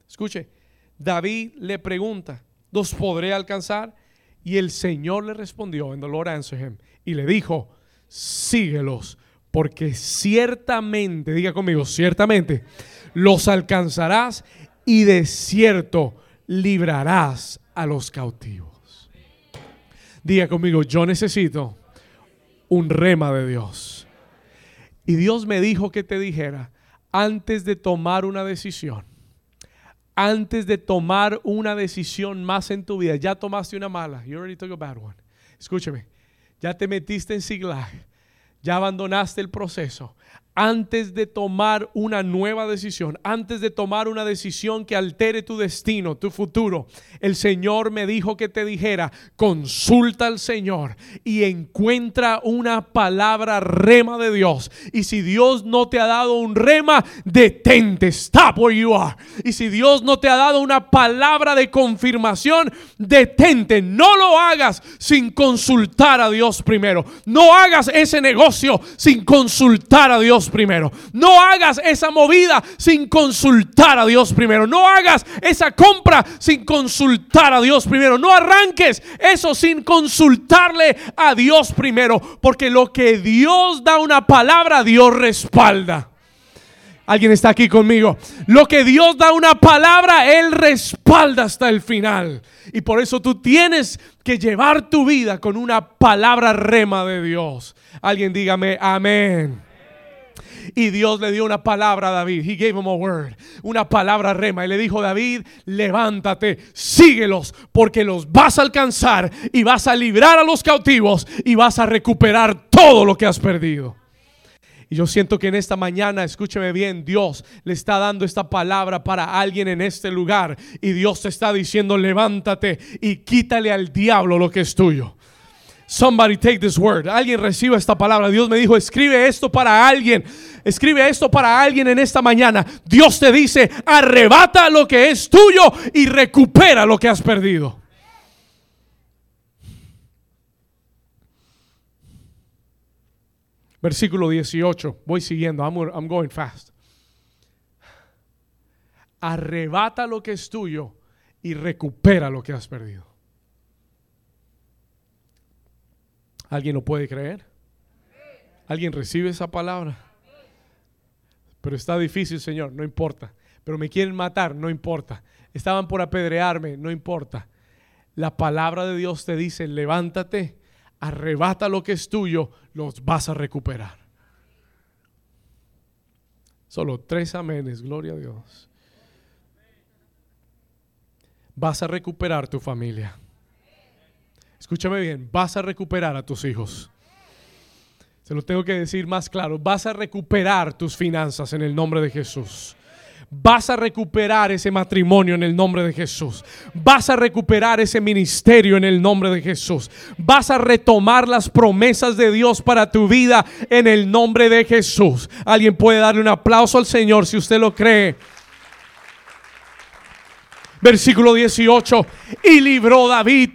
Escuche, David le pregunta, ¿los podré alcanzar? Y el Señor le respondió, en dolor answer him, y le dijo, síguelos, porque ciertamente, diga conmigo, ciertamente, los alcanzarás y de cierto librarás a los cautivos. Diga conmigo, yo necesito un rema de Dios. Y Dios me dijo que te dijera, antes de tomar una decisión, antes de tomar una decisión más en tu vida, ya tomaste una mala, you already took a bad one. Escúcheme, ya te metiste en sigla, ya abandonaste el proceso antes de tomar una nueva decisión, antes de tomar una decisión que altere tu destino, tu futuro, el Señor me dijo que te dijera, consulta al Señor y encuentra una palabra rema de Dios. Y si Dios no te ha dado un rema, detente, stop where you are. Y si Dios no te ha dado una palabra de confirmación, detente, no lo hagas sin consultar a Dios primero. No hagas ese negocio sin consultar a Dios primero. No hagas esa movida sin consultar a Dios primero. No hagas esa compra sin consultar a Dios primero. No arranques eso sin consultarle a Dios primero. Porque lo que Dios da una palabra, Dios respalda. Alguien está aquí conmigo. Lo que Dios da una palabra, Él respalda hasta el final. Y por eso tú tienes que llevar tu vida con una palabra rema de Dios. Alguien dígame amén. Y Dios le dio una palabra a David. He gave him a word. Una palabra rema. Y le dijo, David, levántate, síguelos, porque los vas a alcanzar y vas a librar a los cautivos y vas a recuperar todo lo que has perdido. Y yo siento que en esta mañana, escúcheme bien, Dios le está dando esta palabra para alguien en este lugar. Y Dios te está diciendo, levántate y quítale al diablo lo que es tuyo. Somebody take this word. Alguien reciba esta palabra. Dios me dijo, escribe esto para alguien. Escribe esto para alguien en esta mañana. Dios te dice, arrebata lo que es tuyo y recupera lo que has perdido. Versículo 18. Voy siguiendo. I'm, I'm going fast. Arrebata lo que es tuyo y recupera lo que has perdido. ¿Alguien lo puede creer? ¿Alguien recibe esa palabra? Pero está difícil, Señor, no importa. Pero me quieren matar, no importa. Estaban por apedrearme, no importa. La palabra de Dios te dice, levántate, arrebata lo que es tuyo, los vas a recuperar. Solo tres amenes, gloria a Dios. Vas a recuperar tu familia. Escúchame bien, vas a recuperar a tus hijos. Se lo tengo que decir más claro, vas a recuperar tus finanzas en el nombre de Jesús. Vas a recuperar ese matrimonio en el nombre de Jesús. Vas a recuperar ese ministerio en el nombre de Jesús. Vas a retomar las promesas de Dios para tu vida en el nombre de Jesús. Alguien puede darle un aplauso al Señor si usted lo cree. Versículo 18. Y libró David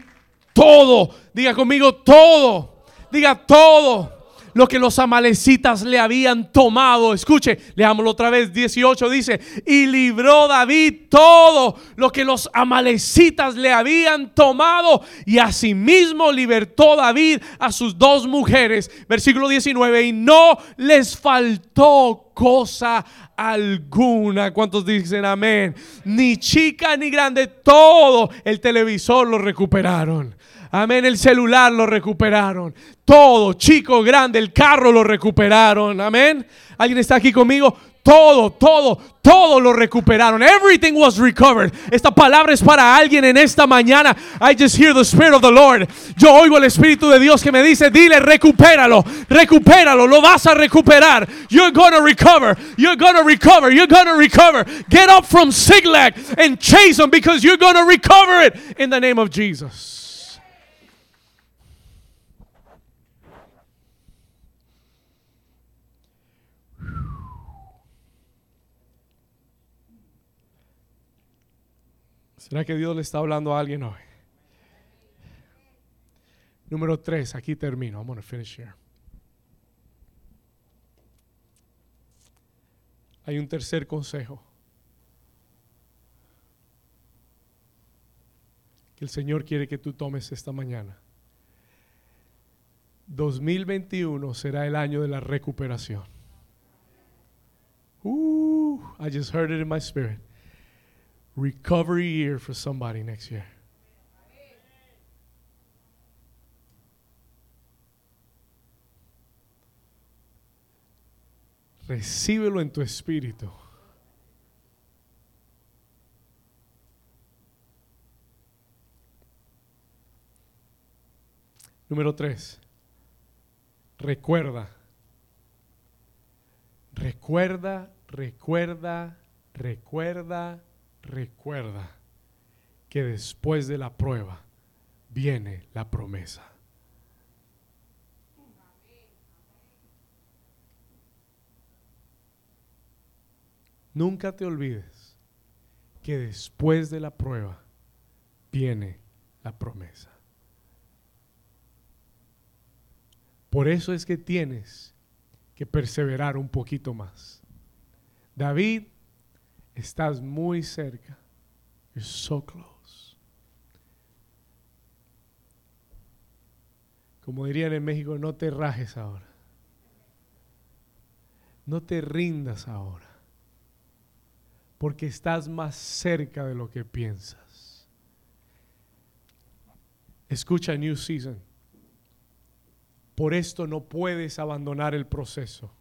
todo. Diga conmigo todo. Diga todo lo que los amalecitas le habían tomado. Escuche, leámoslo otra vez, 18 dice, y libró David todo lo que los amalecitas le habían tomado y asimismo libertó David a sus dos mujeres. Versículo 19, y no les faltó cosa alguna. ¿Cuántos dicen amén? Ni chica ni grande, todo el televisor lo recuperaron. Amén, el celular lo recuperaron. Todo, chico, grande, el carro lo recuperaron. Amén. ¿Alguien está aquí conmigo? Todo, todo, todo lo recuperaron. Everything was recovered. Esta palabra es para alguien en esta mañana. I just hear the Spirit of the Lord. Yo oigo el Espíritu de Dios que me dice, dile, recupéralo, recupéralo, lo vas a recuperar. You're gonna recover, you're gonna recover, you're gonna recover. Get up from Siglag and chase them because you're gonna recover it in the name of Jesus. ¿Será que Dios le está hablando a alguien hoy? Número tres, aquí termino. I'm going to finish here. Hay un tercer consejo. Que el Señor quiere que tú tomes esta mañana. 2021 será el año de la recuperación. Uh, I just heard it in my spirit recovery year for somebody next year. Recíbelo en tu espíritu. Número tres. Recuerda. Recuerda, recuerda, recuerda recuerda que después de la prueba viene la promesa. Nunca te olvides que después de la prueba viene la promesa. Por eso es que tienes que perseverar un poquito más. David Estás muy cerca. You're so close. Como dirían en México, no te rajes ahora. No te rindas ahora. Porque estás más cerca de lo que piensas. Escucha New Season. Por esto no puedes abandonar el proceso.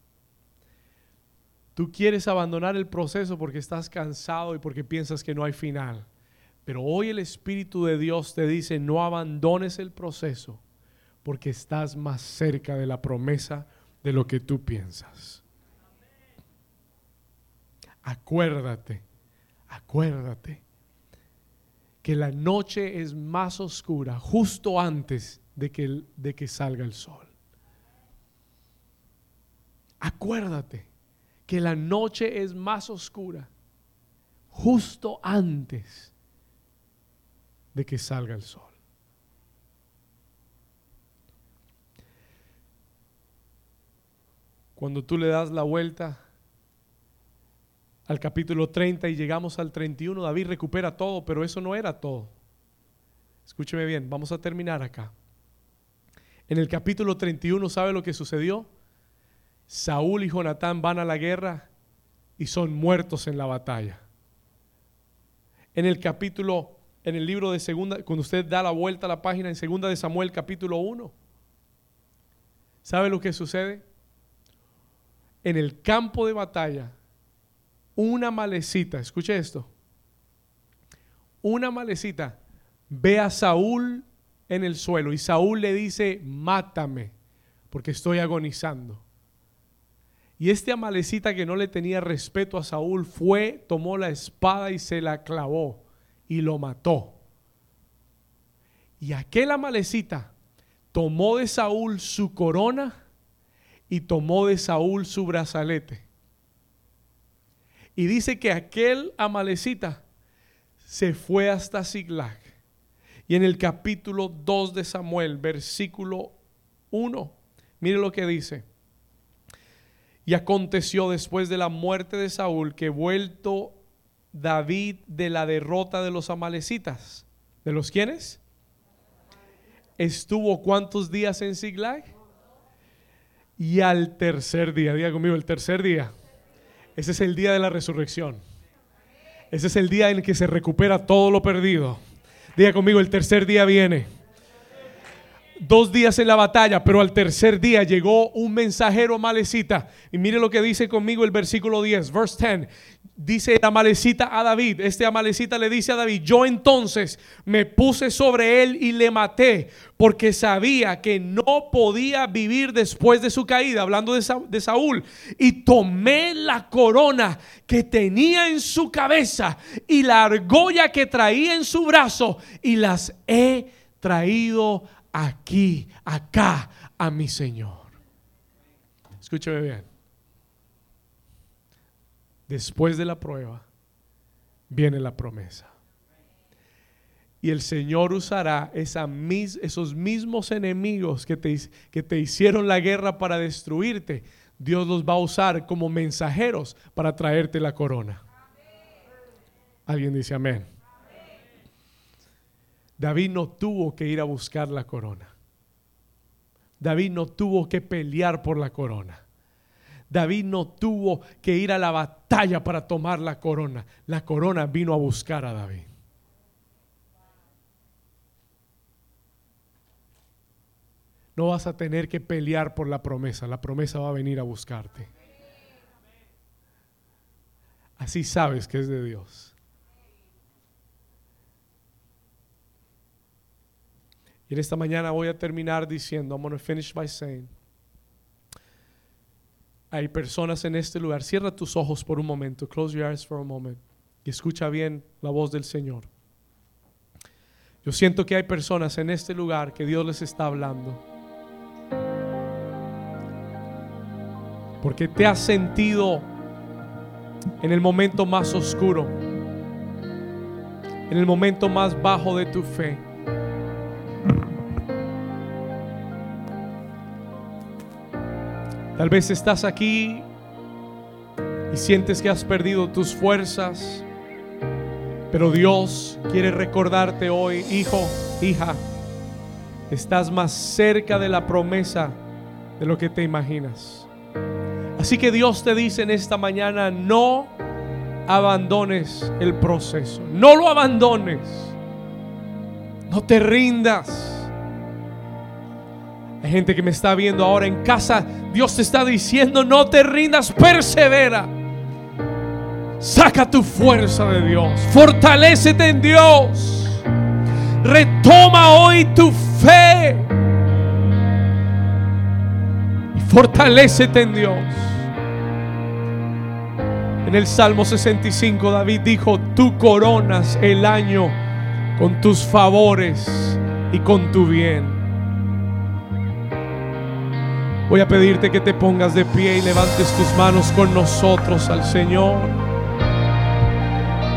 Tú quieres abandonar el proceso porque estás cansado y porque piensas que no hay final. Pero hoy el Espíritu de Dios te dice, no abandones el proceso porque estás más cerca de la promesa de lo que tú piensas. Acuérdate, acuérdate que la noche es más oscura justo antes de que, de que salga el sol. Acuérdate que la noche es más oscura justo antes de que salga el sol. Cuando tú le das la vuelta al capítulo 30 y llegamos al 31, David recupera todo, pero eso no era todo. Escúcheme bien, vamos a terminar acá. En el capítulo 31, ¿sabe lo que sucedió? Saúl y Jonatán van a la guerra y son muertos en la batalla. En el capítulo, en el libro de segunda, cuando usted da la vuelta a la página en segunda de Samuel capítulo 1, ¿sabe lo que sucede? En el campo de batalla, una malecita, escuche esto, una malecita ve a Saúl en el suelo y Saúl le dice, mátame, porque estoy agonizando. Y este amalecita que no le tenía respeto a Saúl fue, tomó la espada y se la clavó y lo mató. Y aquel amalecita tomó de Saúl su corona y tomó de Saúl su brazalete. Y dice que aquel amalecita se fue hasta Siglag. Y en el capítulo 2 de Samuel, versículo 1, mire lo que dice. Y aconteció después de la muerte de Saúl que vuelto David de la derrota de los amalecitas. ¿De los quiénes? Estuvo cuántos días en Siglag? Y al tercer día, diga conmigo, el tercer día. Ese es el día de la resurrección. Ese es el día en que se recupera todo lo perdido. Diga conmigo, el tercer día viene dos días en la batalla, pero al tercer día llegó un mensajero malecita. Y mire lo que dice conmigo el versículo 10, verse 10. Dice la malecita a David, este amalecita le dice a David, yo entonces me puse sobre él y le maté, porque sabía que no podía vivir después de su caída, hablando de, de Saúl, y tomé la corona que tenía en su cabeza y la argolla que traía en su brazo y las he traído aquí, acá, a mi Señor. Escúcheme bien. Después de la prueba viene la promesa. Y el Señor usará esa esos mismos enemigos que te hicieron la guerra para destruirte. Dios los va a usar como mensajeros para traerte la corona. Alguien dice amén. David no tuvo que ir a buscar la corona. David no tuvo que pelear por la corona. David no tuvo que ir a la batalla para tomar la corona. La corona vino a buscar a David. No vas a tener que pelear por la promesa. La promesa va a venir a buscarte. Así sabes que es de Dios. Y en esta mañana voy a terminar diciendo, I'm going to finish by saying, hay personas en este lugar, cierra tus ojos por un momento, close your eyes for a moment y escucha bien la voz del Señor. Yo siento que hay personas en este lugar que Dios les está hablando. Porque te has sentido en el momento más oscuro, en el momento más bajo de tu fe. Tal vez estás aquí y sientes que has perdido tus fuerzas, pero Dios quiere recordarte hoy, hijo, hija, estás más cerca de la promesa de lo que te imaginas. Así que Dios te dice en esta mañana, no abandones el proceso, no lo abandones, no te rindas. Hay gente que me está viendo ahora en casa. Dios te está diciendo, no te rindas, persevera. Saca tu fuerza de Dios. Fortalécete en Dios. Retoma hoy tu fe. Y fortalécete en Dios. En el Salmo 65 David dijo, tú coronas el año con tus favores y con tu bien. Voy a pedirte que te pongas de pie y levantes tus manos con nosotros al Señor.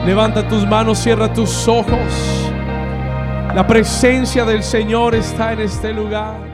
Levanta tus manos, cierra tus ojos. La presencia del Señor está en este lugar.